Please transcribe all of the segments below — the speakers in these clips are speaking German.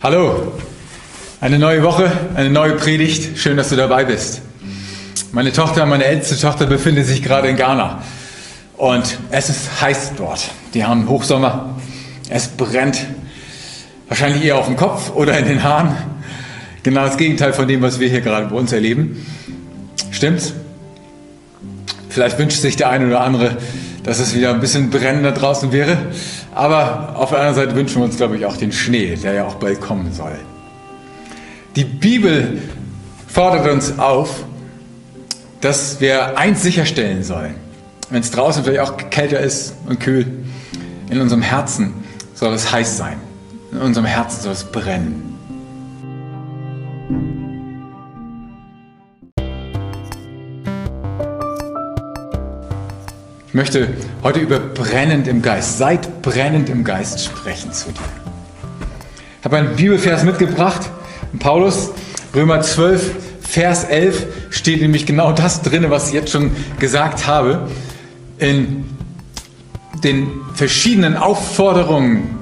Hallo, eine neue Woche, eine neue Predigt. Schön, dass du dabei bist. Meine Tochter, meine älteste Tochter befindet sich gerade in Ghana und es ist heiß dort. Die haben Hochsommer, es brennt wahrscheinlich eher auf dem Kopf oder in den Haaren. Genau das Gegenteil von dem, was wir hier gerade bei uns erleben. Stimmt's? Vielleicht wünscht sich der eine oder andere, dass es wieder ein bisschen brennender draußen wäre. Aber auf der anderen Seite wünschen wir uns, glaube ich, auch den Schnee, der ja auch bald kommen soll. Die Bibel fordert uns auf, dass wir eins sicherstellen sollen. Wenn es draußen vielleicht auch kälter ist und kühl, in unserem Herzen soll es heiß sein. In unserem Herzen soll es brennen. Möchte heute über brennend im Geist, seid brennend im Geist sprechen zu dir. Ich habe einen Bibelvers mitgebracht. Paulus, Römer 12, Vers 11 steht nämlich genau das drin, was ich jetzt schon gesagt habe. In den verschiedenen Aufforderungen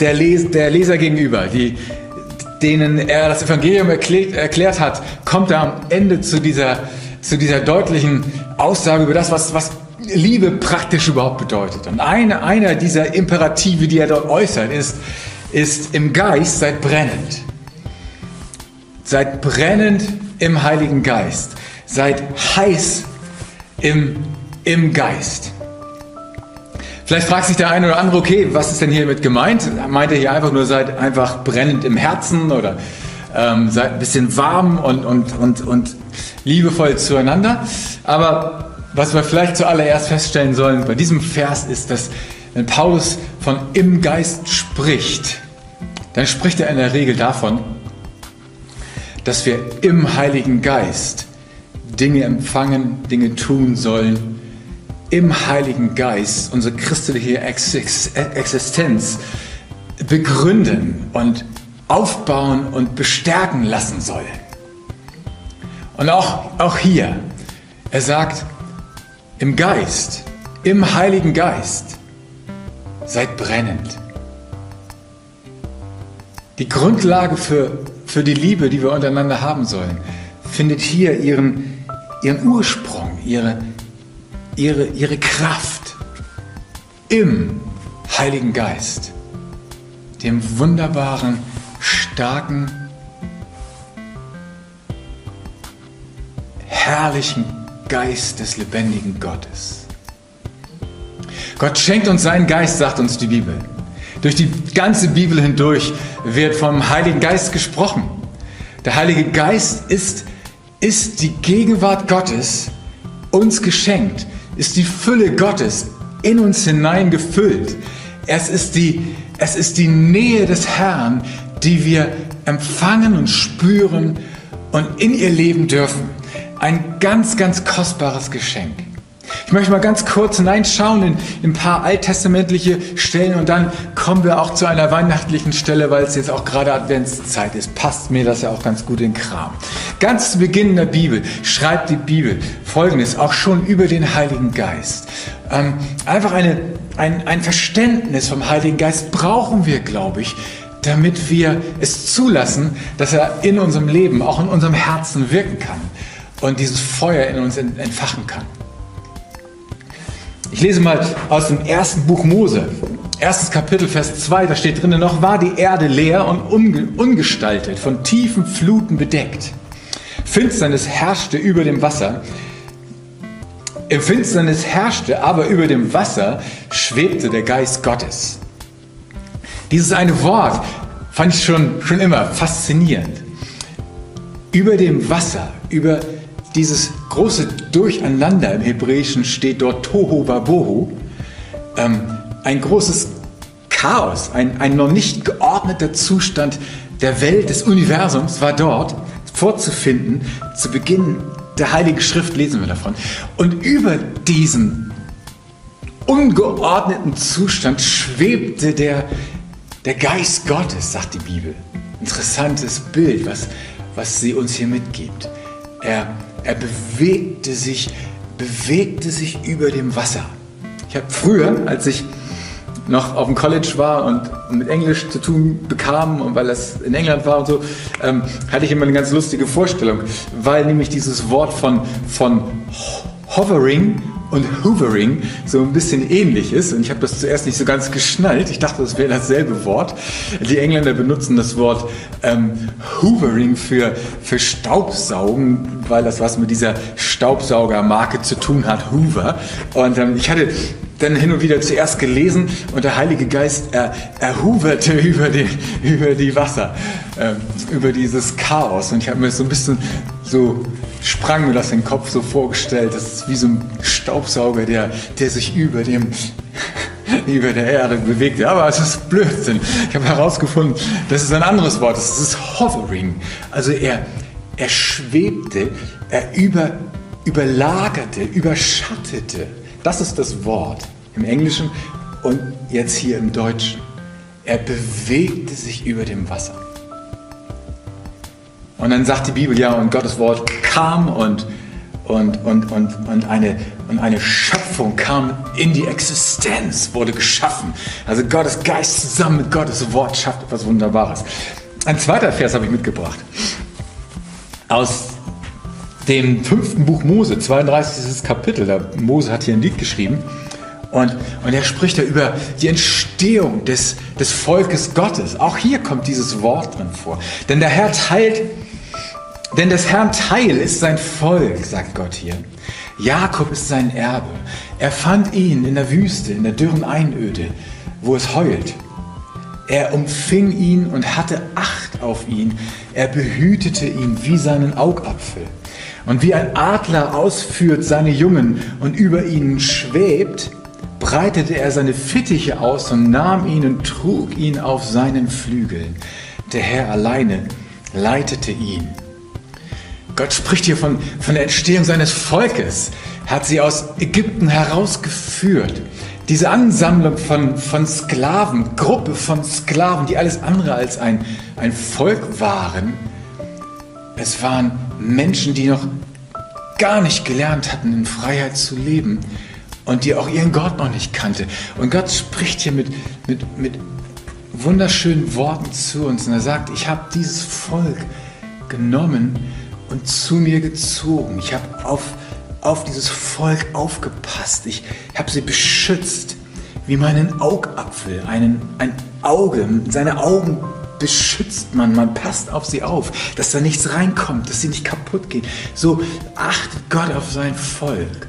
der, Les der Leser gegenüber, die, denen er das Evangelium erklärt, erklärt hat, kommt er am Ende zu dieser, zu dieser deutlichen Aussage über das, was, was Liebe praktisch überhaupt bedeutet. Und eine, einer dieser Imperative, die er dort äußert, ist, ist im Geist seid brennend. Seid brennend im Heiligen Geist. Seid heiß im, im Geist. Vielleicht fragt sich der eine oder andere, okay, was ist denn hiermit gemeint? Meint er hier einfach nur, seid einfach brennend im Herzen oder ähm, seid ein bisschen warm und, und, und, und liebevoll zueinander? Aber was wir vielleicht zuallererst feststellen sollen bei diesem Vers ist, dass wenn Paulus von im Geist spricht, dann spricht er in der Regel davon, dass wir im Heiligen Geist Dinge empfangen, Dinge tun sollen, im Heiligen Geist unsere christliche Existenz begründen und aufbauen und bestärken lassen sollen. Und auch, auch hier, er sagt, im Geist, im Heiligen Geist, seid brennend. Die Grundlage für, für die Liebe, die wir untereinander haben sollen, findet hier ihren, ihren Ursprung, ihre, ihre, ihre Kraft im Heiligen Geist, dem wunderbaren, starken, herrlichen Geist des lebendigen Gottes. Gott schenkt uns seinen Geist, sagt uns die Bibel. Durch die ganze Bibel hindurch wird vom Heiligen Geist gesprochen. Der Heilige Geist ist, ist die Gegenwart Gottes uns geschenkt, ist die Fülle Gottes in uns hineingefüllt. Es ist die, es ist die Nähe des Herrn, die wir empfangen und spüren und in ihr leben dürfen. Ein ganz, ganz kostbares Geschenk. Ich möchte mal ganz kurz hineinschauen in, in ein paar alttestamentliche Stellen und dann kommen wir auch zu einer weihnachtlichen Stelle, weil es jetzt auch gerade Adventszeit ist. Passt mir das ja auch ganz gut in Kram. Ganz zu Beginn der Bibel schreibt die Bibel Folgendes, auch schon über den Heiligen Geist. Ähm, einfach eine, ein, ein Verständnis vom Heiligen Geist brauchen wir, glaube ich, damit wir es zulassen, dass er in unserem Leben, auch in unserem Herzen wirken kann und dieses Feuer in uns entfachen kann. Ich lese mal aus dem ersten Buch Mose, erstes Kapitel, Vers 2, da steht drinnen, noch war die Erde leer und ungestaltet, von tiefen Fluten bedeckt. Finsternis herrschte über dem Wasser. Im Finsternis herrschte, aber über dem Wasser schwebte der Geist Gottes. Dieses eine Wort fand ich schon, schon immer faszinierend. Über dem Wasser, über dieses große Durcheinander im Hebräischen steht dort Tohu Wabohu. Ähm, ein großes Chaos, ein, ein noch nicht geordneter Zustand der Welt, des Universums war dort vorzufinden. Zu Beginn der Heiligen Schrift lesen wir davon. Und über diesen ungeordneten Zustand schwebte der, der Geist Gottes, sagt die Bibel. Interessantes Bild, was, was sie uns hier mitgibt. Er er bewegte sich, bewegte sich über dem Wasser. Ich habe früher, als ich noch auf dem College war und mit Englisch zu tun bekam und weil das in England war und so, ähm, hatte ich immer eine ganz lustige Vorstellung, weil nämlich dieses Wort von, von Hovering und Hoovering so ein bisschen ähnlich ist. Und ich habe das zuerst nicht so ganz geschnallt. Ich dachte, das wäre dasselbe Wort. Die Engländer benutzen das Wort ähm, Hoovering für, für Staubsaugen, weil das was mit dieser Staubsaugermarke zu tun hat, Hoover. Und ähm, ich hatte dann hin und wieder zuerst gelesen und der Heilige Geist er, erhuverte über die, über die Wasser, äh, über dieses Chaos. Und ich habe mir so ein bisschen so sprang mir das in den Kopf so vorgestellt. Das ist wie so ein Staubsauger, der, der sich über dem über der Erde bewegt. Aber es ist Blödsinn. Ich habe herausgefunden, das ist ein anderes Wort. Das ist Hovering. Also er, er schwebte, er über, überlagerte, überschattete. Das ist das Wort im Englischen und jetzt hier im Deutschen. Er bewegte sich über dem Wasser. Und dann sagt die Bibel, ja, und Gottes Wort kam und, und, und, und, und, eine, und eine Schöpfung kam in die Existenz, wurde geschaffen. Also Gottes Geist zusammen mit Gottes Wort schafft etwas Wunderbares. Ein zweiter Vers habe ich mitgebracht. Aus dem fünften Buch Mose, 32. Kapitel. Der Mose hat hier ein Lied geschrieben. Und, und er spricht da über die Entstehung des, des Volkes Gottes. Auch hier kommt dieses Wort drin vor. Denn der Herr teilt denn des Herrn Teil ist sein Volk, sagt Gott hier. Jakob ist sein Erbe. Er fand ihn in der Wüste, in der dürren Einöde, wo es heult. Er umfing ihn und hatte Acht auf ihn. Er behütete ihn wie seinen Augapfel. Und wie ein Adler ausführt seine Jungen und über ihnen schwebt, breitete er seine Fittiche aus und nahm ihn und trug ihn auf seinen Flügeln. Der Herr alleine leitete ihn. Gott spricht hier von, von der Entstehung seines Volkes. Hat sie aus Ägypten herausgeführt. Diese Ansammlung von, von Sklaven, Gruppe von Sklaven, die alles andere als ein, ein Volk waren, es waren Menschen, die noch gar nicht gelernt hatten, in Freiheit zu leben und die auch ihren Gott noch nicht kannte. Und Gott spricht hier mit, mit, mit wunderschönen Worten zu uns und er sagt, ich habe dieses Volk genommen und zu mir gezogen. Ich habe auf, auf dieses Volk aufgepasst. Ich habe sie beschützt wie meinen Augapfel. Einen, ein Auge, seine Augen beschützt man, man passt auf sie auf, dass da nichts reinkommt, dass sie nicht kaputt gehen. So achtet Gott auf sein Volk.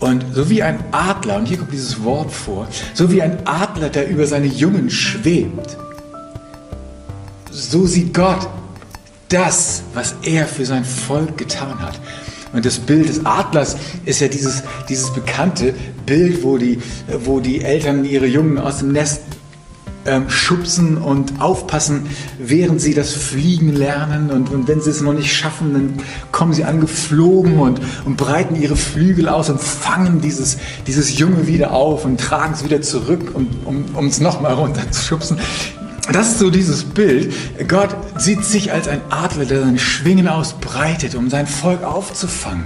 Und so wie ein Adler, und hier kommt dieses Wort vor, so wie ein Adler, der über seine Jungen schwebt, so sieht Gott das, was er für sein Volk getan hat. Und das Bild des Adlers ist ja dieses, dieses bekannte Bild, wo die, wo die Eltern ihre Jungen aus dem Nest ähm, schubsen und aufpassen, während sie das Fliegen lernen. Und, und, wenn sie es noch nicht schaffen, dann kommen sie angeflogen und, und breiten ihre Flügel aus und fangen dieses, dieses Junge wieder auf und tragen es wieder zurück, um, um, um es nochmal runter zu schubsen. Das ist so dieses Bild. Gott sieht sich als ein Adler, der seine Schwingen ausbreitet, um sein Volk aufzufangen,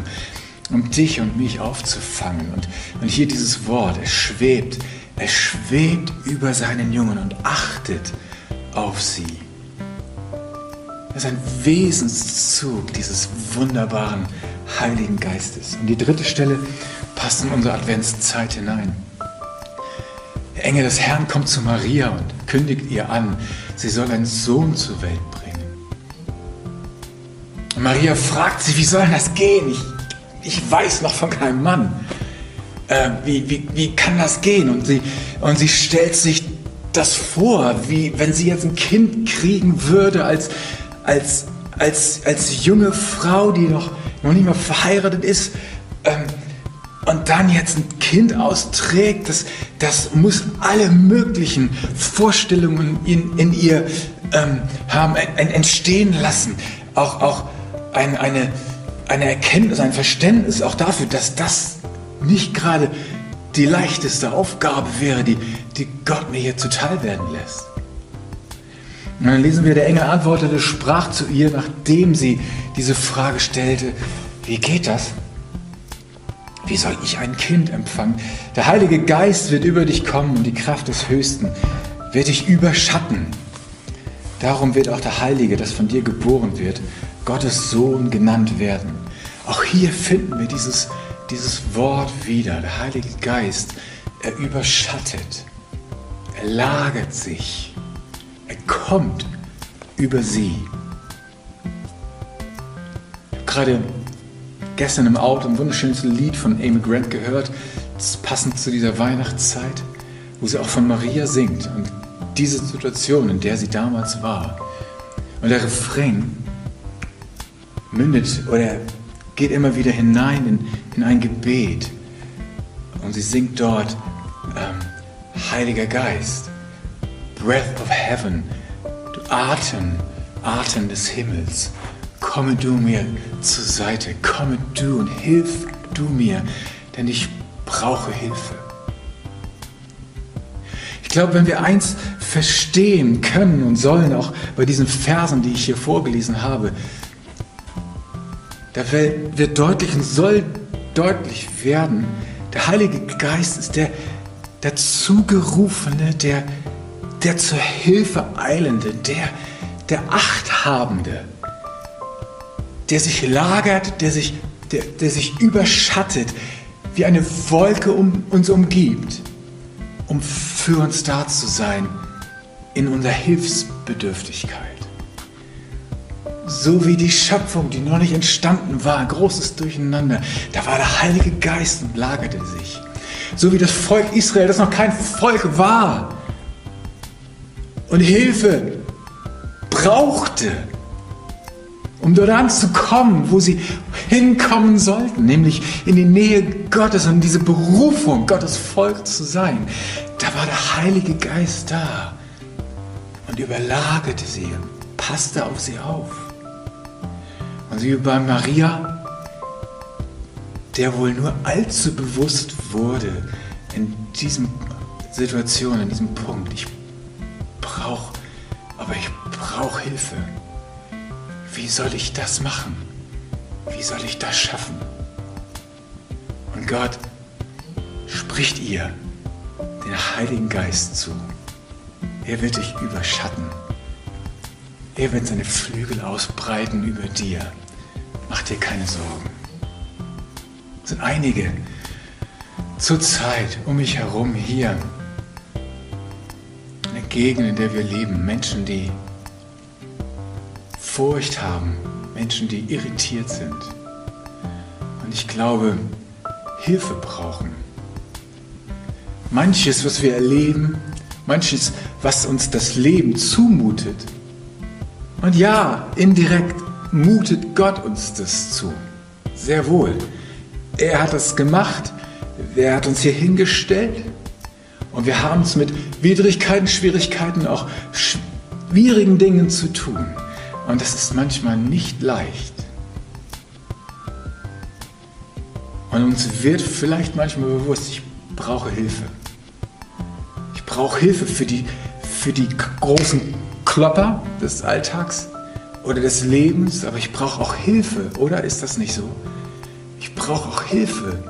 um dich und mich aufzufangen. Und, und hier dieses Wort, es schwebt, es schwebt über seinen Jungen und achtet auf sie. Das ist ein Wesenszug dieses wunderbaren Heiligen Geistes. Und die dritte Stelle passt in unsere Adventszeit hinein. Der Engel des Herrn kommt zu Maria und kündigt ihr an, sie soll einen Sohn zur Welt bringen. Und Maria fragt sie, wie soll das gehen? Ich, ich weiß noch von keinem Mann. Äh, wie, wie, wie kann das gehen? Und sie, und sie stellt sich das vor, wie wenn sie jetzt ein Kind kriegen würde als, als, als, als junge Frau, die noch, noch nicht mal verheiratet ist. Ähm, und dann jetzt ein Kind austrägt, das, das muss alle möglichen Vorstellungen in, in ihr ähm, haben ein, entstehen lassen. Auch, auch ein, eine, eine Erkenntnis, ein Verständnis auch dafür, dass das nicht gerade die leichteste Aufgabe wäre, die, die Gott mir hier zuteil werden lässt. Und dann lesen wir, der Engel antwortete, sprach zu ihr, nachdem sie diese Frage stellte, wie geht das? wie soll ich ein Kind empfangen? Der Heilige Geist wird über dich kommen und die Kraft des Höchsten wird dich überschatten. Darum wird auch der Heilige, das von dir geboren wird, Gottes Sohn genannt werden. Auch hier finden wir dieses, dieses Wort wieder. Der Heilige Geist, er überschattet, er lagert sich, er kommt über sie. Ich habe gerade gestern im Auto ein wunderschönes Lied von Amy Grant gehört, passend zu dieser Weihnachtszeit, wo sie auch von Maria singt und diese Situation, in der sie damals war. Und der Refrain mündet oder geht immer wieder hinein in, in ein Gebet. Und sie singt dort, ähm, Heiliger Geist, Breath of Heaven, du Atem, Atem des Himmels, komme du mir zur Seite, komme du und hilf du mir, denn ich brauche Hilfe. Ich glaube, wenn wir eins verstehen können und sollen, auch bei diesen Versen, die ich hier vorgelesen habe, da wird deutlich und soll deutlich werden, der Heilige Geist ist der, der Zugerufene, der, der zur Hilfe eilende, der, der Achthabende, der sich lagert, der sich, der, der sich überschattet, wie eine Wolke um uns umgibt, um für uns da zu sein in unserer Hilfsbedürftigkeit so wie die Schöpfung, die noch nicht entstanden war, großes Durcheinander. Da war der Heilige Geist und lagerte sich. So wie das Volk Israel, das noch kein Volk war und Hilfe brauchte, um dort anzukommen, wo sie hinkommen sollten, nämlich in die Nähe Gottes und diese Berufung, Gottes Volk zu sein. Da war der Heilige Geist da und überlagerte sie und passte auf sie auf. Also wie bei Maria, der wohl nur allzu bewusst wurde in diesem Situation, in diesem Punkt. Ich brauche, aber ich brauche Hilfe. Wie soll ich das machen? Wie soll ich das schaffen? Und Gott spricht ihr den Heiligen Geist zu. Er wird dich überschatten. Er wird seine Flügel ausbreiten über dir. Mach dir keine Sorgen. Es sind einige zurzeit um mich herum hier in der Gegend, in der wir leben, Menschen, die Furcht haben, Menschen, die irritiert sind. Und ich glaube, Hilfe brauchen. Manches, was wir erleben, manches, was uns das Leben zumutet. Und ja, indirekt mutet Gott uns das zu. Sehr wohl. Er hat es gemacht. Er hat uns hier hingestellt. Und wir haben es mit Widrigkeiten, Schwierigkeiten, auch schwierigen Dingen zu tun. Und das ist manchmal nicht leicht. Und uns wird vielleicht manchmal bewusst, ich brauche Hilfe. Ich brauche Hilfe für die, für die großen Klopper des Alltags oder des Lebens, aber ich brauche auch Hilfe, oder ist das nicht so? Ich brauche auch Hilfe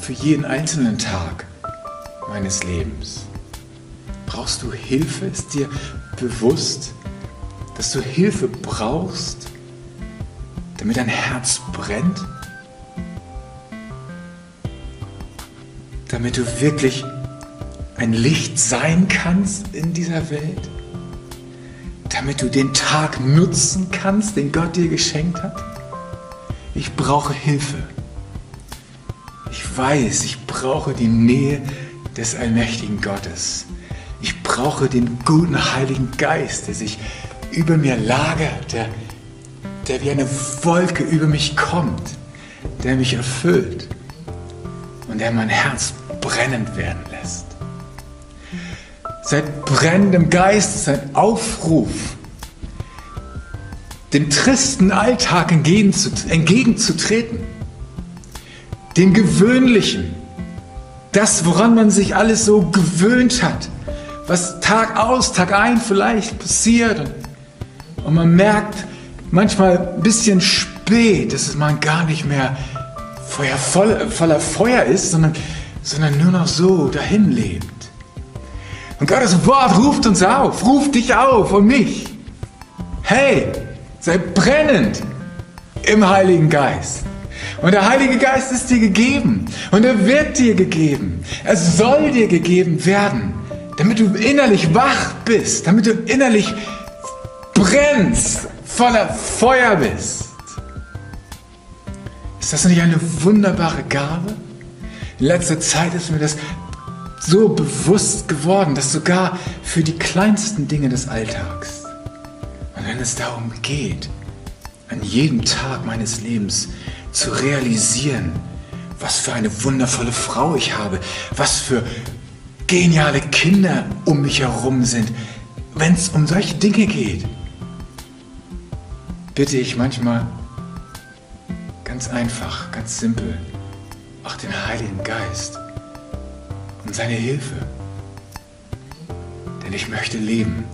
für jeden einzelnen Tag meines Lebens. Brauchst du Hilfe? Ist dir bewusst, dass du Hilfe brauchst, damit dein Herz brennt? Damit du wirklich ein Licht sein kannst in dieser Welt? Damit du den Tag nutzen kannst, den Gott dir geschenkt hat? Ich brauche Hilfe. Ich weiß, ich brauche die Nähe des allmächtigen Gottes. Ich brauche den guten Heiligen Geist, der sich über mir lagert, der, der wie eine Wolke über mich kommt, der mich erfüllt und der mein Herz brennend werden. Seit brennendem Geist ist ein Aufruf, dem tristen Alltag entgegenzutreten, dem Gewöhnlichen, das, woran man sich alles so gewöhnt hat, was Tag aus, Tag ein vielleicht passiert und, man merkt manchmal ein bisschen spät, dass man gar nicht mehr er voller Feuer ist, sondern, sondern nur noch so dahin lebt. Und Gottes Wort ruft uns auf, ruft dich auf und mich. Hey, sei brennend im Heiligen Geist. Und der Heilige Geist ist dir gegeben. Und er wird dir gegeben. Er soll dir gegeben werden. Damit du innerlich wach bist. Damit du innerlich brennst. Voller Feuer bist. Ist das nicht eine wunderbare Gabe? In letzter Zeit ist mir das so bewusst geworden, dass sogar für die kleinsten Dinge des Alltags und wenn es darum geht, an jedem Tag meines Lebens zu realisieren, was für eine wundervolle Frau ich habe, was für geniale Kinder um mich herum sind, wenn es um solche Dinge geht, bitte ich manchmal ganz einfach, ganz simpel, auch den Heiligen Geist um seine Hilfe. Denn ich möchte leben.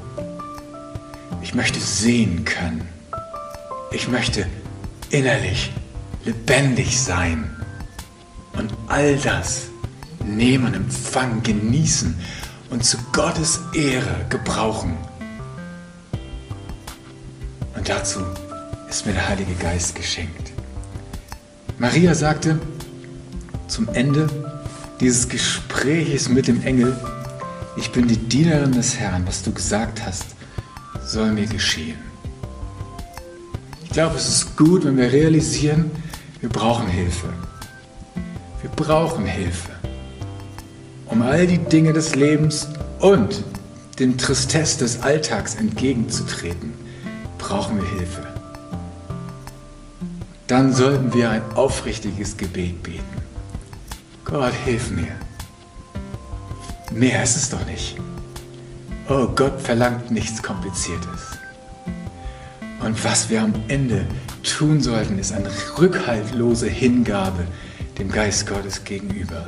Ich möchte sehen können. Ich möchte innerlich lebendig sein und all das nehmen, empfangen, genießen und zu Gottes Ehre gebrauchen. Und dazu ist mir der Heilige Geist geschenkt. Maria sagte zum Ende dieses Gespräches mit dem Engel, ich bin die Dienerin des Herrn, was du gesagt hast, soll mir geschehen. Ich glaube, es ist gut, wenn wir realisieren, wir brauchen Hilfe. Wir brauchen Hilfe, um all die Dinge des Lebens und dem Tristesse des Alltags entgegenzutreten, brauchen wir Hilfe. Dann sollten wir ein aufrichtiges Gebet beten. Gott, hilf mir. Mehr ist es doch nicht. Oh, Gott verlangt nichts Kompliziertes. Und was wir am Ende tun sollten, ist eine rückhaltlose Hingabe dem Geist Gottes gegenüber.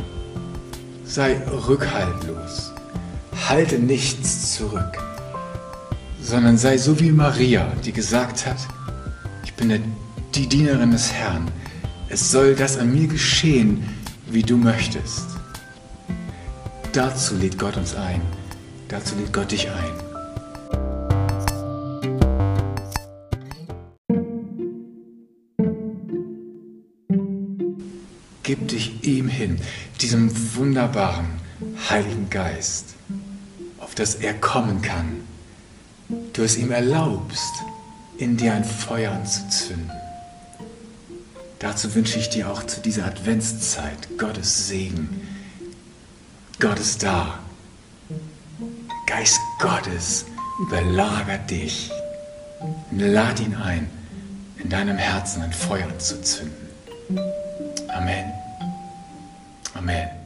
Sei rückhaltlos. Halte nichts zurück, sondern sei so wie Maria, die gesagt hat, ich bin die Dienerin des Herrn. Es soll das an mir geschehen, wie du möchtest. Dazu lädt Gott uns ein. Dazu lädt Gott dich ein. Gib dich ihm hin, diesem wunderbaren Heiligen Geist, auf das er kommen kann. Du es ihm erlaubst, in dir ein Feuer anzuzünden. Dazu wünsche ich dir auch zu dieser Adventszeit Gottes Segen. Gott ist da. Geist Gottes überlagert dich. Lad ihn ein, in deinem Herzen ein Feuer zu zünden. Amen. Amen.